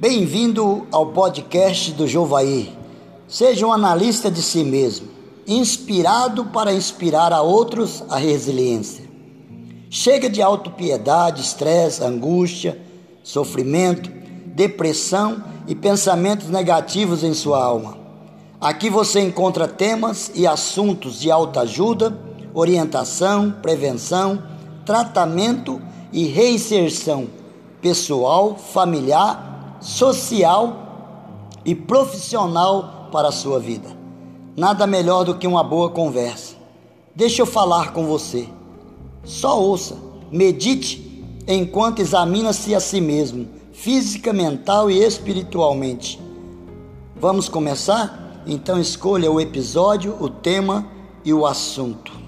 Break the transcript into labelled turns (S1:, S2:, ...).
S1: Bem-vindo ao podcast do Jovaí. Seja um analista de si mesmo, inspirado para inspirar a outros a resiliência. Chega de autopiedade, estresse, angústia, sofrimento, depressão e pensamentos negativos em sua alma. Aqui você encontra temas e assuntos de autoajuda, orientação, prevenção, tratamento e reinserção pessoal, familiar social e profissional para a sua vida. Nada melhor do que uma boa conversa. Deixa eu falar com você. Só ouça, medite enquanto examina-se a si mesmo, física, mental e espiritualmente. Vamos começar? Então escolha o episódio, o tema e o assunto.